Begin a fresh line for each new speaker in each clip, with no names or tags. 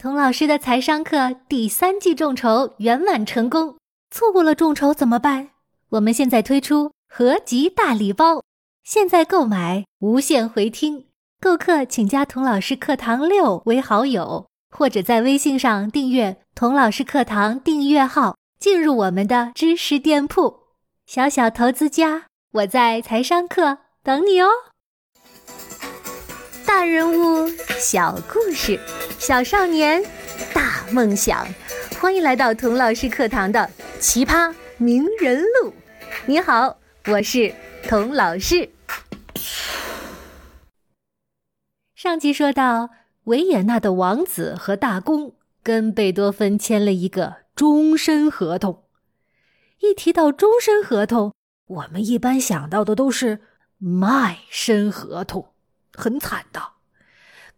童老师的财商课第三季众筹圆满成功，错过了众筹怎么办？我们现在推出合集大礼包，现在购买无限回听。购课请加童老师课堂六为好友，或者在微信上订阅童老师课堂订阅号，进入我们的知识店铺。小小投资家，我在财商课等你哦。大人物，小故事。小少年，大梦想，欢迎来到童老师课堂的奇葩名人录。你好，我是童老师。上集说到，维也纳的王子和大公跟贝多芬签了一个终身合同。一提到终身合同，我们一般想到的都是卖身合同，很惨的。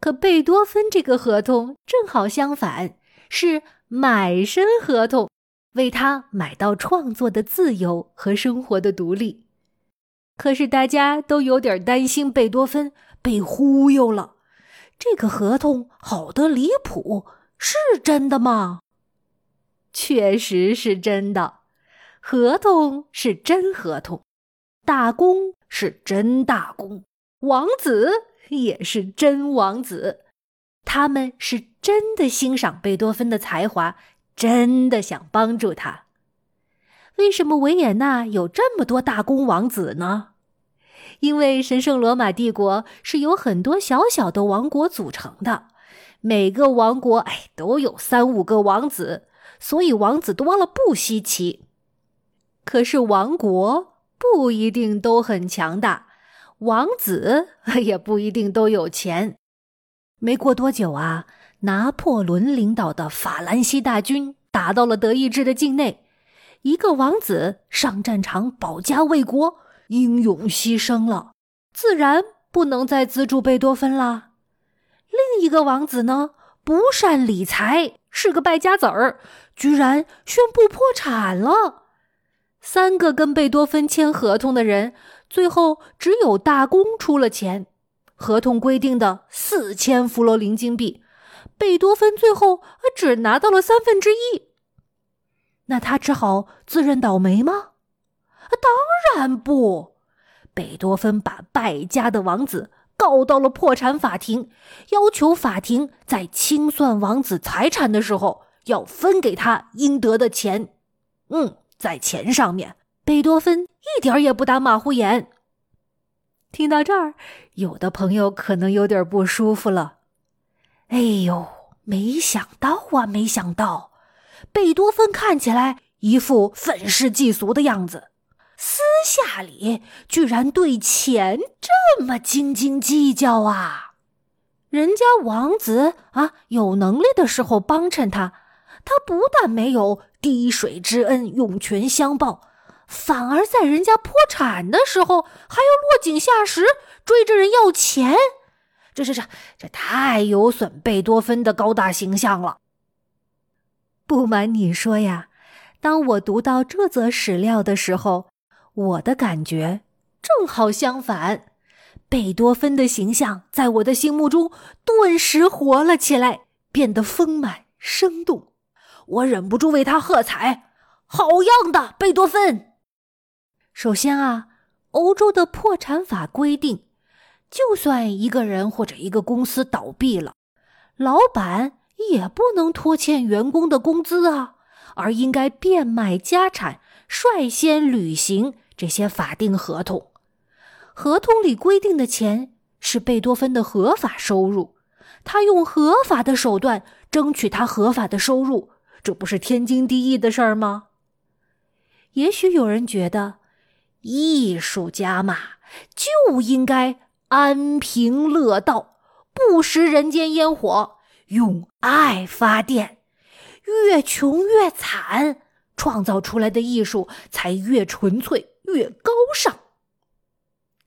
可贝多芬这个合同正好相反，是买身合同，为他买到创作的自由和生活的独立。可是大家都有点担心贝多芬被忽悠了，这个合同好得离谱，是真的吗？确实是真的，合同是真合同，打工是真打工，王子。也是真王子，他们是真的欣赏贝多芬的才华，真的想帮助他。为什么维也纳有这么多大公王子呢？因为神圣罗马帝国是由很多小小的王国组成的，每个王国哎都有三五个王子，所以王子多了不稀奇。可是王国不一定都很强大。王子 也不一定都有钱。没过多久啊，拿破仑领导的法兰西大军打到了德意志的境内。一个王子上战场保家卫国，英勇牺牲了，自然不能再资助贝多芬啦。另一个王子呢，不善理财，是个败家子儿，居然宣布破产了。三个跟贝多芬签合同的人。最后只有大公出了钱，合同规定的四千弗罗林金币，贝多芬最后只拿到了三分之一。那他只好自认倒霉吗？当然不，贝多芬把败家的王子告到了破产法庭，要求法庭在清算王子财产的时候要分给他应得的钱。嗯，在钱上面。贝多芬一点也不打马虎眼。听到这儿，有的朋友可能有点不舒服了。哎呦，没想到啊，没想到，贝多芬看起来一副愤世嫉俗的样子，私下里居然对钱这么斤斤计较啊！人家王子啊，有能力的时候帮衬他，他不但没有滴水之恩涌泉相报。反而在人家破产的时候，还要落井下石，追着人要钱，这这这这太有损贝多芬的高大形象了。不瞒你说呀，当我读到这则史料的时候，我的感觉正好相反，贝多芬的形象在我的心目中顿时活了起来，变得丰满生动，我忍不住为他喝彩：“好样的，贝多芬！”首先啊，欧洲的破产法规定，就算一个人或者一个公司倒闭了，老板也不能拖欠员工的工资啊，而应该变卖家产，率先履行这些法定合同。合同里规定的钱是贝多芬的合法收入，他用合法的手段争取他合法的收入，这不是天经地义的事儿吗？也许有人觉得。艺术家嘛，就应该安贫乐道，不食人间烟火，用爱发电，越穷越惨，创造出来的艺术才越纯粹越高尚。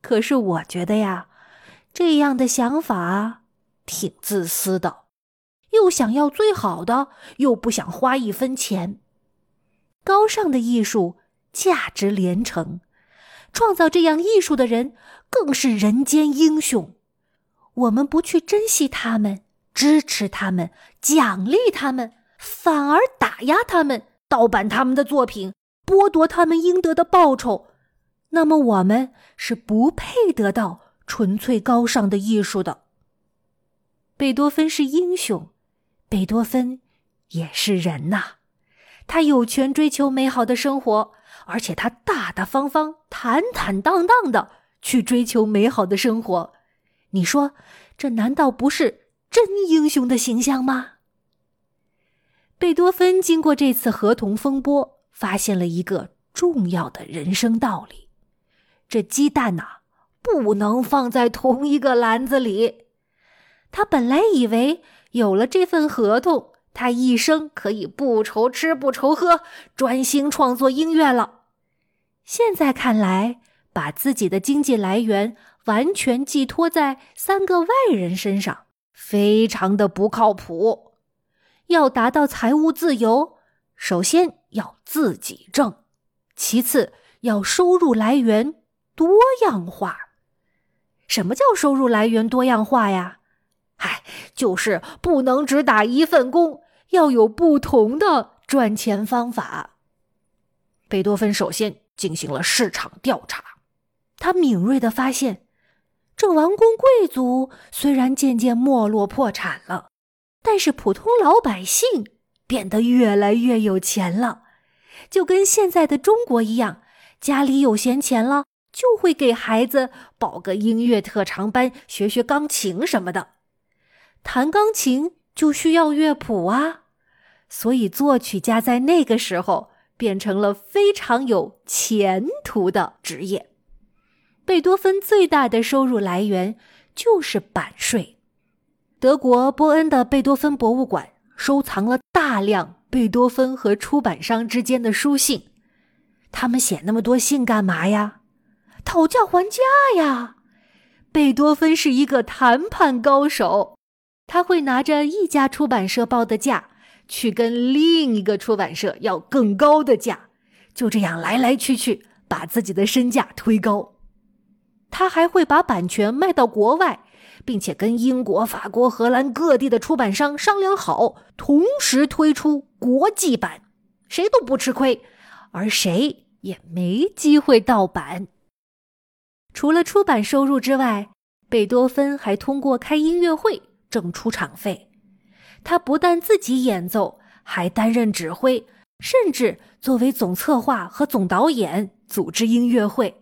可是我觉得呀，这样的想法挺自私的，又想要最好的，又不想花一分钱。高尚的艺术价值连城。创造这样艺术的人更是人间英雄，我们不去珍惜他们，支持他们，奖励他们，反而打压他们，盗版他们的作品，剥夺他们应得的报酬，那么我们是不配得到纯粹高尚的艺术的。贝多芬是英雄，贝多芬也是人呐，他有权追求美好的生活，而且他大大方方、坦坦荡荡的去追求美好的生活。你说，这难道不是真英雄的形象吗？贝多芬经过这次合同风波，发现了一个重要的人生道理：这鸡蛋呐，不能放在同一个篮子里。他本来以为有了这份合同，他一生可以不愁吃不愁喝，专心创作音乐了。现在看来，把自己的经济来源完全寄托在三个外人身上，非常的不靠谱。要达到财务自由，首先要自己挣，其次要收入来源多样化。什么叫收入来源多样化呀？唉，就是不能只打一份工，要有不同的赚钱方法。贝多芬首先进行了市场调查，他敏锐的发现，这王公贵族虽然渐渐没落破产了，但是普通老百姓变得越来越有钱了，就跟现在的中国一样，家里有闲钱了，就会给孩子报个音乐特长班，学学钢琴什么的。弹钢琴就需要乐谱啊，所以作曲家在那个时候变成了非常有前途的职业。贝多芬最大的收入来源就是版税。德国波恩的贝多芬博物馆收藏了大量贝多芬和出版商之间的书信，他们写那么多信干嘛呀？讨价还价呀！贝多芬是一个谈判高手。他会拿着一家出版社报的价，去跟另一个出版社要更高的价，就这样来来去去，把自己的身价推高。他还会把版权卖到国外，并且跟英国、法国、荷兰各地的出版商商量好，同时推出国际版，谁都不吃亏，而谁也没机会盗版。除了出版收入之外，贝多芬还通过开音乐会。挣出场费，他不但自己演奏，还担任指挥，甚至作为总策划和总导演组织音乐会。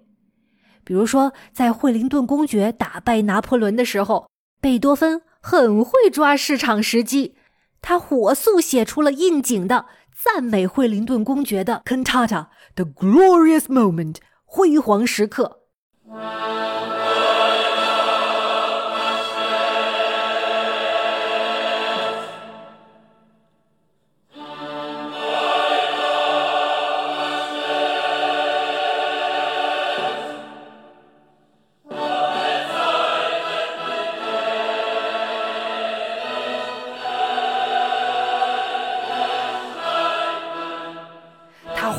比如说，在惠灵顿公爵打败拿破仑的时候，贝多芬很会抓市场时机，他火速写出了应景的赞美惠灵顿公爵的 cantata《The Glorious Moment》辉煌时刻。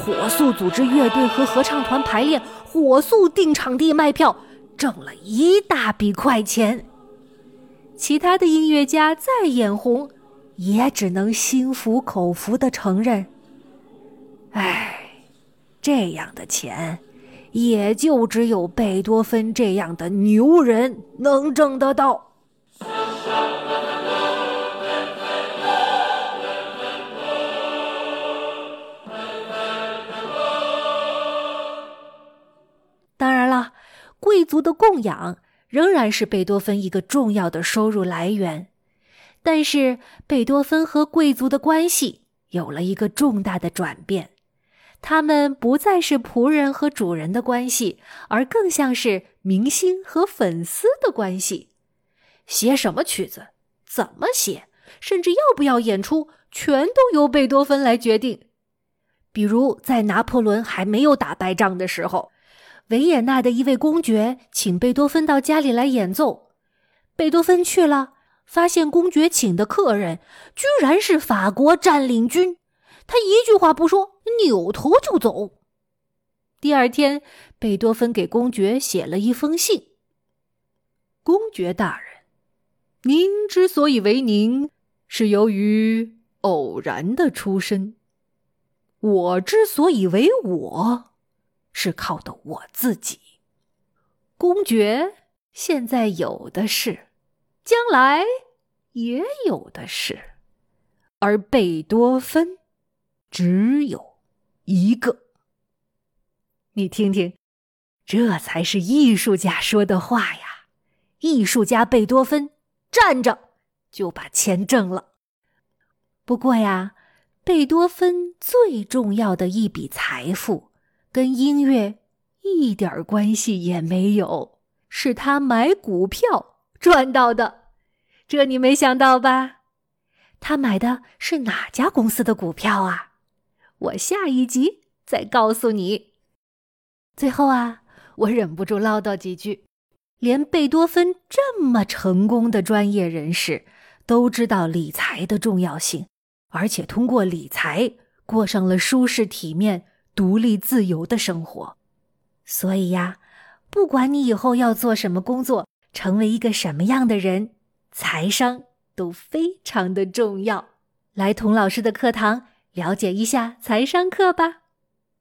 火速组织乐队和合唱团排练，火速订场地卖票，挣了一大笔快钱。其他的音乐家再眼红，也只能心服口服的承认：“哎，这样的钱，也就只有贝多芬这样的牛人能挣得到。”族的供养仍然是贝多芬一个重要的收入来源，但是贝多芬和贵族的关系有了一个重大的转变，他们不再是仆人和主人的关系，而更像是明星和粉丝的关系。写什么曲子，怎么写，甚至要不要演出，全都由贝多芬来决定。比如在拿破仑还没有打败仗的时候。维也纳的一位公爵请贝多芬到家里来演奏，贝多芬去了，发现公爵请的客人居然是法国占领军，他一句话不说，扭头就走。第二天，贝多芬给公爵写了一封信：“公爵大人，您之所以为您，是由于偶然的出身；我之所以为我，是靠的我自己。公爵现在有的是，将来也有的是，而贝多芬只有一个。你听听，这才是艺术家说的话呀！艺术家贝多芬站着就把钱挣了。不过呀，贝多芬最重要的一笔财富跟音乐一点关系也没有，是他买股票赚到的。这你没想到吧？他买的是哪家公司的股票啊？我下一集再告诉你。最后啊，我忍不住唠叨几句：连贝多芬这么成功的专业人士，都知道理财的重要性，而且通过理财过上了舒适、体面、独立、自由的生活。所以呀，不管你以后要做什么工作，成为一个什么样的人，财商都非常的重要。来童老师的课堂了解一下财商课吧。